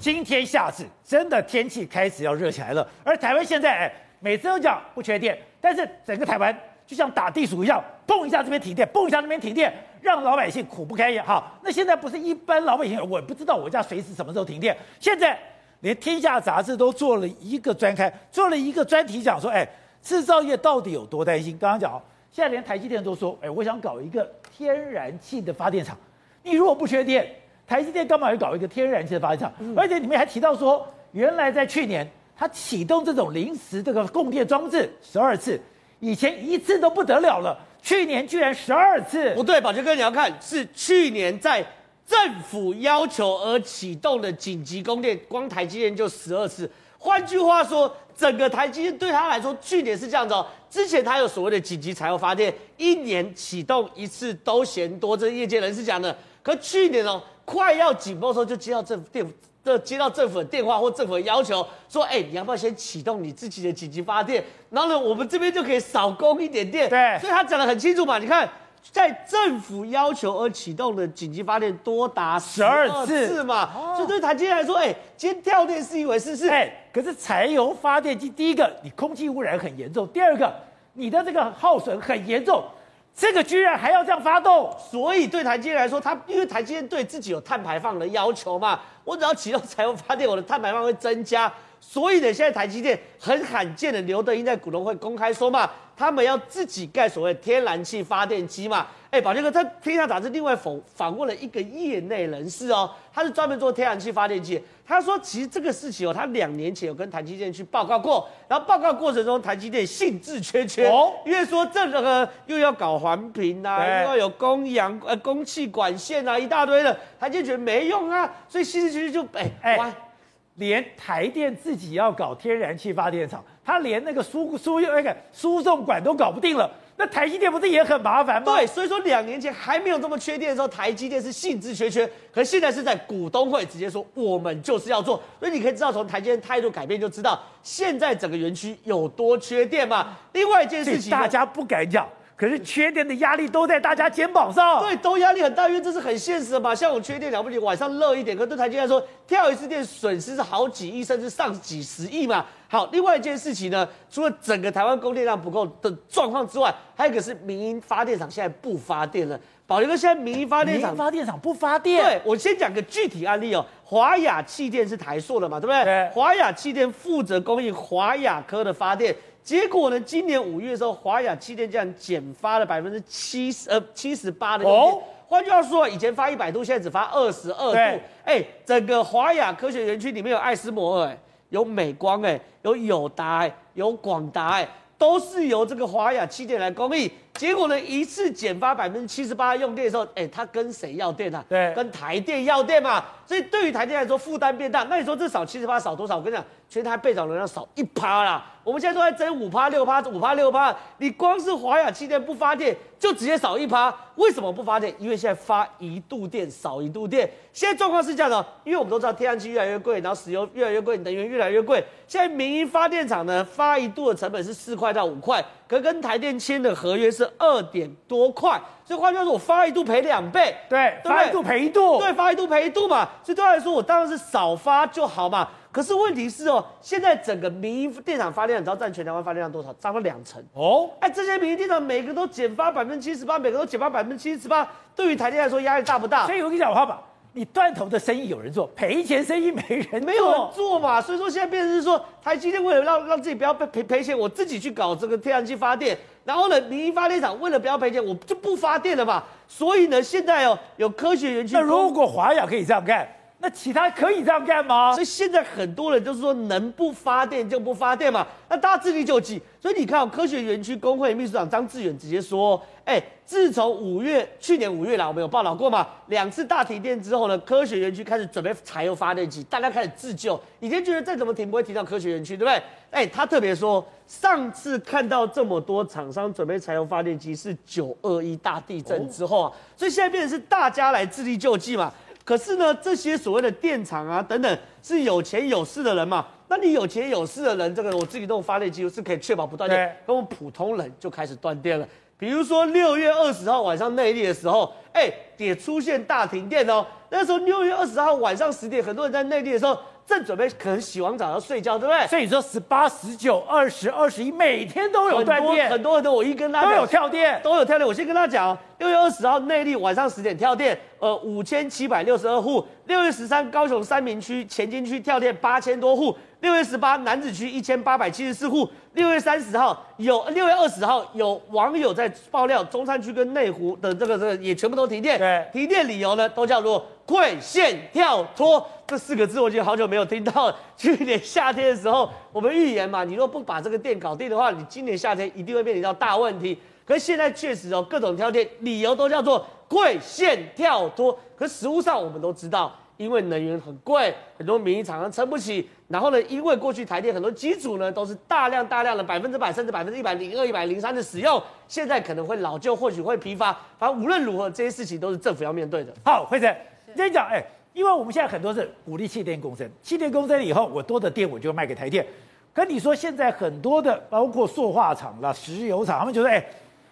今天夏至，真的天气开始要热起来了。而台湾现在，哎，每次都讲不缺电，但是整个台湾就像打地鼠一样，蹦一下这边停电，蹦一下那边停电，让老百姓苦不堪言。好，那现在不是一般老百姓，我不知道我家随时什么时候停电。现在连《天下》杂志都做了一个专刊，做了一个专题，讲说，哎，制造业到底有多担心？刚刚讲，现在连台积电都说，哎，我想搞一个天然气的发电厂。你如果不缺电，台积电干嘛要搞一个天然气的发电厂？嗯、而且里面还提到说，原来在去年它启动这种临时这个供电装置十二次，以前一次都不得了了，去年居然十二次。不对，宝杰哥你要看是去年在政府要求而启动的紧急供电，光台积电就十二次。换句话说，整个台积电对他来说，去年是这样子哦。之前他有所谓的紧急柴油发电，一年启动一次都嫌多，这是业界人士讲的。可去年哦。快要紧绷的时候，就接到政府电，的接到政府的电话或政府的要求，说：“哎，你要不要先启动你自己的紧急发电？然后呢，我们这边就可以少供一点电。”对，所以他讲得很清楚嘛。你看，在政府要求而启动的紧急发电多达十二次嘛。哦、所以对台积电来说，哎，今天跳电是一回事，是哎，可是柴油发电机，第一个你空气污染很严重，第二个你的这个耗损很严重。这个居然还要这样发动，所以对台积电来说，它因为台积电对自己有碳排放的要求嘛，我只要启动柴油发电，我的碳排放会增加。所以呢，现在台积电很罕见的，刘德英在股东会公开说嘛，他们要自己盖所谓天然气发电机嘛。哎，宝杰哥，他天下杂志另外访访问了一个业内人士哦，他是专门做天然气发电机。他说，其实这个事情哦，他两年前有跟台积电去报告过，然后报告过程中，台积电兴致缺缺，哦，因为说这个又要搞环评啊，又要有供氧呃供气管线啊，一大堆的，台积电觉得没用啊，所以兴致缺缺就哎哎，连台电自己要搞天然气发电厂，他连那个输输那个输送管都搞不定了。那台积电不是也很麻烦吗？对，所以说两年前还没有这么缺电的时候，台积电是兴致缺缺，可现在是在股东会直接说我们就是要做，所以你可以知道从台积电态度改变就知道现在整个园区有多缺电嘛。另外一件事情，大家不敢讲。可是缺电的压力都在大家肩膀上，对，都压力很大，因为这是很现实的嘛。像我缺电了不起，晚上热一点，可对台积电来说，跳一次电损失是好几亿，甚至上几十亿嘛。好，另外一件事情呢，除了整个台湾供电量不够的状况之外，还有一个是民营发电厂现在不发电了。宝杰哥，现在民营发电厂发电厂不发电？对，我先讲个具体案例哦。华亚气电是台塑的嘛，对不对？对。华亚气电负责供应华亚科的发电。结果呢？今年五月的时候，华雅气电竟然减发了百分之七十，呃，七十八的用电。换、哦、句话说，以前发一百度，现在只发二十二度。哎对，整个华雅科学园区里面有艾斯摩尔，哎，有美光，哎，有友达，有广达，哎，都是由这个华雅气电来供应。结果呢，一次减发百分之七十八用电的时候，哎，他跟谁要电啊？对，跟台电要电嘛。所以对于台电来说，负担变大。那你说这少七十八少多少？我跟你讲，全台备涨能量少一趴啦。我们现在都在争五趴六趴，五趴六趴。你光是华亚气电不发电，就直接少一趴。为什么不发电？因为现在发一度电少一度电。现在状况是这样的，因为我们都知道天然气越来越贵，然后石油越来越贵，能源越来越贵。现在民营发电厂呢，发一度的成本是四块到五块，可跟台电签的合约是二点多块。所以换句话说，我发一度赔两倍。对，对对发一度赔一度。对，发一度赔一度嘛。所以对他来说，我当然是少发就好嘛。可是问题是哦，现在整个民营电厂发电量，你知道占全台湾发电量多少？涨了两成哦。哎，这些民营电厂每个都减发百分之七十八，每个都减发百分之七十八，对于台电来说压力大不大？所以我跟你讲话吧，你断头的生意有人做，赔钱生意没人没有人做嘛。所以说现在变成是说，台积电为了让让自己不要赔赔赔钱，我自己去搞这个天然气发电，然后呢，民营发电厂为了不要赔钱，我就不发电了嘛。所以呢，现在哦有科学园区，那如果华亚可以这样干？那其他可以这样干吗？所以现在很多人就是说能不发电就不发电嘛，那大家自力救济。所以你看，科学园区工会秘书长张志远直接说：“哎，自从五月去年五月来，我们有报道过嘛，两次大停电之后呢，科学园区开始准备柴油发电机，大家开始自救。以前觉得再怎么停不会停到科学园区，对不对？哎，他特别说，上次看到这么多厂商准备柴油发电机是九二一大地震之后啊，所以现在变成是大家来自力救济嘛。”可是呢，这些所谓的电厂啊等等，是有钱有势的人嘛？那你有钱有势的人，这个我自己动发电机是可以确保不断电，对跟我们普通人就开始断电了。比如说六月二十号晚上内地的时候，哎，也出现大停电哦。那时候六月二十号晚上十点，很多人在内地的时候。正准备可能洗完澡要睡觉，对不对？所以你说十八、十九、二十、二十一，每天都有断电，很多很多。我一跟他讲都有跳电，都有跳电。我先跟他讲，六月二十号内坜晚上十点跳电，呃，五千七百六十二户。六月十三高雄三明区前金区跳电八千多户。六月十八南子区一千八百七十四户。六月三十号有，六月二十号有网友在爆料，中山区跟内湖的这个这个也全部都停电。对，停电理由呢都叫做馈线跳脱这四个字，我觉得好久没有听到了。去年夏天的时候，我们预言嘛，你若不把这个店搞定的话，你今年夏天一定会面临到大问题。可是现在确实哦，各种跳电理由都叫做馈线跳脱。可实务上我们都知道。因为能源很贵，很多民营厂商撑不起。然后呢，因为过去台电很多机组呢都是大量大量的百分之百甚至百分之一百零二、一百零三的使用，现在可能会老旧，或许会疲乏。反正无论如何，这些事情都是政府要面对的。好，惠跟，你讲，哎，因为我们现在很多是鼓励气电共生，气电共生以后，我多的电我就卖给台电。可你说现在很多的包括塑化厂啦、石油厂，他们觉得，哎。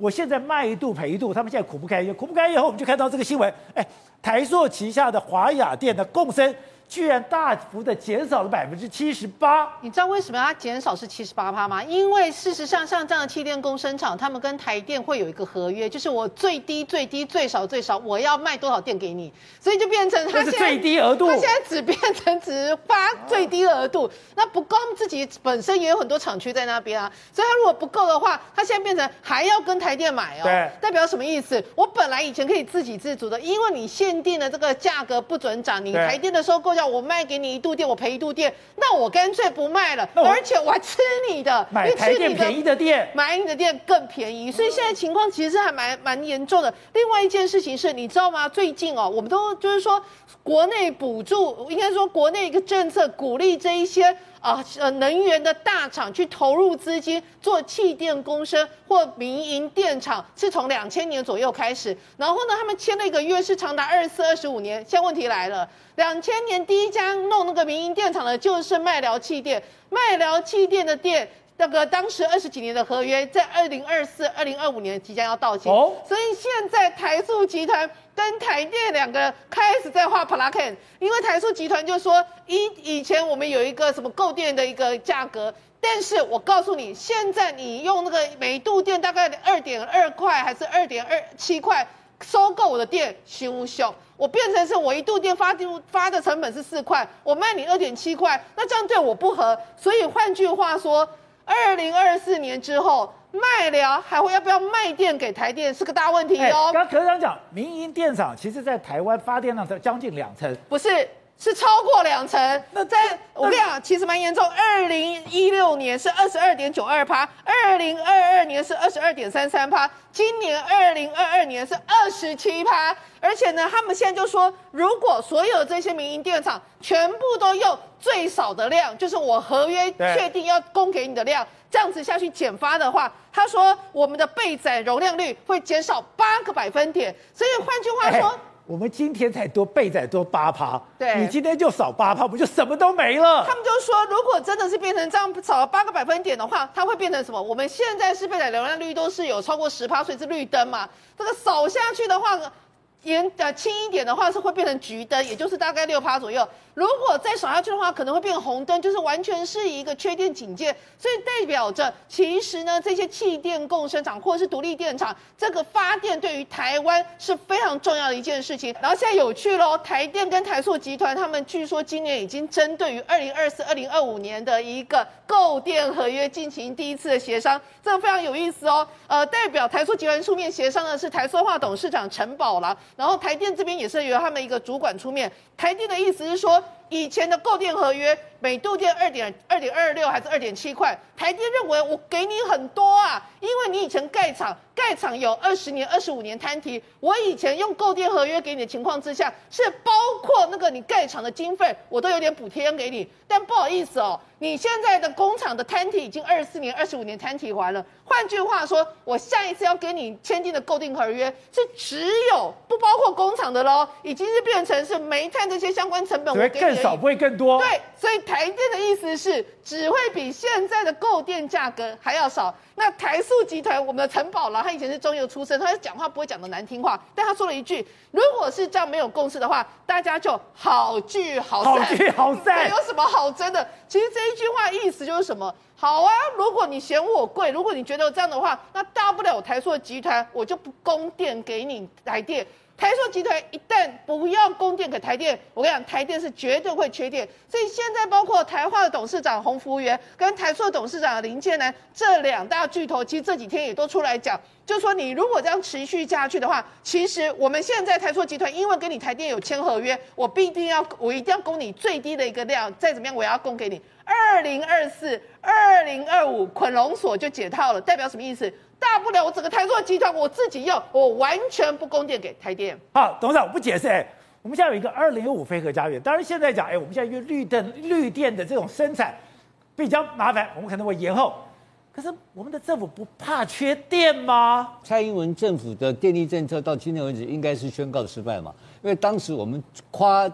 我现在卖一度赔一度，他们现在苦不堪言，苦不堪言以后，我们就看到这个新闻，哎，台塑旗下的华雅电的共生。居然大幅的减少了百分之七十八，你知道为什么它减少是七十八趴吗？因为事实上，像这样的气电工生厂，他们跟台电会有一个合约，就是我最低最低最少最少我要卖多少电给你，所以就变成它现在最低额度，它现在只变成只发最低额度，那不够，他们自己本身也有很多厂区在那边啊，所以它如果不够的话，它现在变成还要跟台电买哦，对，代表什么意思？我本来以前可以自给自足的，因为你限定的这个价格不准涨，你台电的收购。我卖给你一度电，我赔一度电，那我干脆不卖了，而且我还吃你的，买台电便宜的电，买你的电更便宜，所以现在情况其实还蛮蛮严重的。另外一件事情是，你知道吗？最近哦，我们都就是说，国内补助，应该说国内一个政策鼓励这一些。啊，呃，能源的大厂去投入资金做气电共生或民营电厂，是从两千年左右开始。然后呢，他们签了一个约，是长达二十四、二十五年。现在问题来了，两千年第一家弄那个民营电厂的，就是麦寮气电。麦寮气电的电，那个当时二十几年的合约，在二零二四、二零二五年即将要到期。哦，所以现在台塑集团。跟台电两个开始在画 plan，因为台塑集团就说以以前我们有一个什么购电的一个价格，但是我告诉你，现在你用那个每度电大概二点二块还是二点二七块收购我的电，行不行？我变成是我一度电发发的成本是四块，我卖你二点七块，那这样对我不合，所以换句话说，二零二四年之后。卖了还会要不要卖电给台电是个大问题哦。刚科长讲，民营电厂其实在台湾发电量才将近两成，不是，是超过两成。那在我跟你讲，其实蛮严重。二零一六年是二十二点九二趴，二零二二年是二十二点三三趴，今年二零二二年是二十七趴。而且呢，他们现在就说，如果所有这些民营电厂全部都用最少的量，就是我合约确定要供给你的量。这样子下去减发的话，他说我们的备载容量率会减少八个百分点。所以换句话说，我们今天才多备载多八趴，对，你今天就少八趴，不就什么都没了？他们就说，如果真的是变成这样少了八个百分点的话，它会变成什么？我们现在是备载流量率都是有超过十趴，所以是绿灯嘛。这个扫下去的话，严呃轻一点的话是会变成橘灯，也就是大概六趴左右。如果再扫下去的话，可能会变红灯，就是完全是一个缺电警戒，所以代表着其实呢，这些气电共生厂或者是独立电厂，这个发电对于台湾是非常重要的一件事情。然后现在有趣喽，台电跟台塑集团他们据说今年已经针对于二零二四、二零二五年的一个购电合约进行第一次的协商，这个非常有意思哦。呃，代表台塑集团出面协商的是台塑化董事长陈宝郎，然后台电这边也是由他们一个主管出面。台电的意思是说，以前的购电合约每度电二点二点二六还是二点七块，台电认为我给你很多啊，因为你以前盖厂盖厂有二十年、二十五年摊提，我以前用购电合约给你的情况之下，是包括那个你盖厂的经费，我都有点补贴给你，但不好意思哦，你现在的工厂的摊提已经二十四年、二十五年摊提完了，换句话说，我下一次要跟你签订的购电合约是只有不包括工厂的喽，已经是变成是煤炭这些相关成本我给你。少不会更多。对，所以台电的意思是只会比现在的购电价格还要少。那台塑集团，我们的陈宝郎，他以前是中油出身，他讲话不会讲的难听话，但他说了一句：如果是这样没有共识的话，大家就好聚好散。好聚好散，有什么好争的？其实这一句话意思就是什么？好啊，如果你嫌我贵，如果你觉得这样的话，那大不了我台塑集团我就不供电给你台电。台塑集团一旦不要供电给台电，我跟你讲，台电是绝对会缺电。所以现在包括台化的董事长洪福源跟台塑董事长林建南这两大巨头，其实这几天也都出来讲，就说你如果这样持续下去的话，其实我们现在台塑集团因为跟你台电有签合约，我必定要我一定要供你最低的一个量，再怎么样我也要供给你。二零二四、二零二五捆龙锁就解套了，代表什么意思？大不了我整个台塑集团我自己用，我完全不供电给台电。好，董事长，我不解释。哎，我们现在有一个二零二五飞核家园，当然现在讲，哎，我们现在因为绿电绿电的这种生产比较麻烦，我们可能会延后。可是我们的政府不怕缺电吗？蔡英文政府的电力政策到今天为止应该是宣告失败嘛？因为当时我们夸。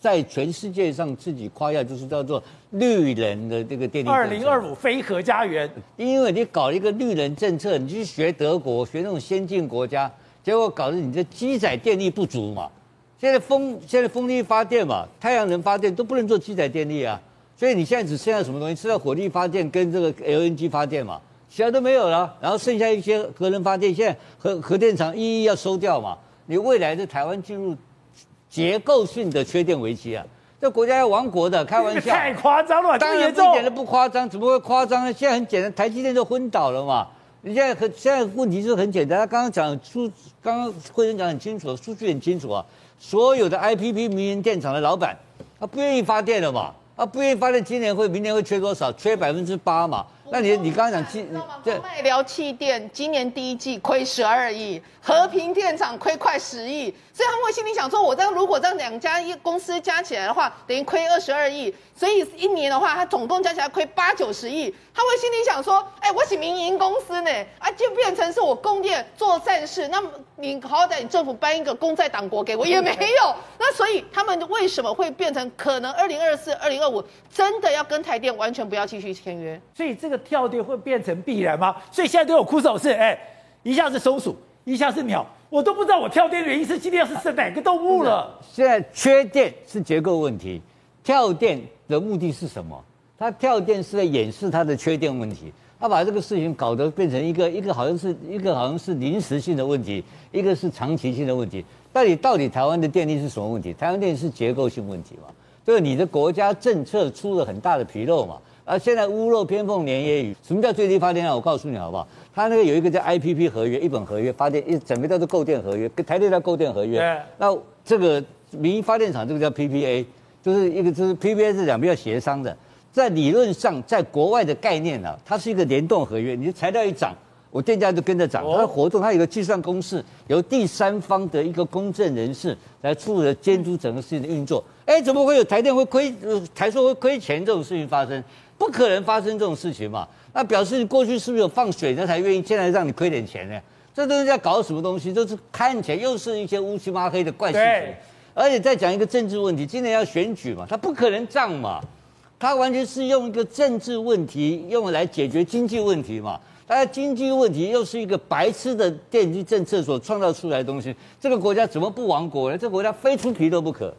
在全世界上自己夸耀，就是叫做绿能的这个电力。二零二五非核家园，因为你搞一个绿能政策，你去学德国，学那种先进国家，结果搞得你的机载电力不足嘛。现在风现在风力发电嘛，太阳能发电都不能做机载电力啊，所以你现在只剩下什么东西？剩下火力发电跟这个 LNG 发电嘛，其他都没有了。然后剩下一些核能发电，现在核核电厂一一要收掉嘛。你未来的台湾进入。结构性的缺电危机啊！这国家要亡国的，开玩笑，太夸张了。当然一点都不夸张，怎么会夸张呢？现在很简单，台积电就昏倒了嘛。你现在很现在问题是很简单，他刚刚讲数，刚刚会长讲很清楚，数据很清楚啊。所有的 IPP 民营电厂的老板，他不愿意发电了嘛？他不愿意发电，今年会明年会缺多少？缺百分之八嘛？那你你刚刚讲，对，麦聊气电今年第一季亏十二亿，和平电厂亏快十亿，所以他们会心里想说，我这样如果这样两家一公司加起来的话，等于亏二十二亿，所以一年的话，他总共加起来亏八九十亿，他会心里想说，哎，我是民营公司呢，啊，就变成是我供电做善事，那么你好歹你政府颁一个公债党国给我也没有，那所以他们为什么会变成可能二零二四、二零二五真的要跟台电完全不要继续签约？所以这个。跳电会变成必然吗？所以现在都有哭手势，哎，一下是松鼠，一下是鸟，我都不知道我跳电的原因是今天要是哪个动物了。现在缺电是结构问题，跳电的目的是什么？它跳电是在掩饰它的缺电问题，他把这个事情搞得变成一个一个好像是一个好像是临时性的问题，一个是长期性的问题。到底到底台湾的电力是什么问题？台湾电力是结构性问题嘛？就是你的国家政策出了很大的纰漏嘛？啊，现在屋漏偏逢连夜雨。什么叫最低发电量？我告诉你好不好？他那个有一个叫 IPP 合约，一本合约发电一整个叫做购电合约，跟台电叫购电合约。那这个民营发电厂这个叫 PPA，就是一个就是 PPA 是两边要协商的。在理论上，在国外的概念啊，它是一个联动合约，你的材料一涨，我电价就跟着涨。它的活动，它有个计算公式，由第三方的一个公正人士来负责监督整个事情的运作。哎，怎么会有台电会亏，台塑会亏钱这种事情发生？不可能发生这种事情嘛？那表示你过去是不是有放水，那才愿意现在让你亏点钱呢？这都是在搞什么东西？都是看起来又是一些乌漆抹黑的怪事情。而且再讲一个政治问题，今年要选举嘛，他不可能涨嘛，他完全是用一个政治问题用来解决经济问题嘛。大家经济问题又是一个白痴的电机政策所创造出来的东西，这个国家怎么不亡国呢？这个国家非出题都不可。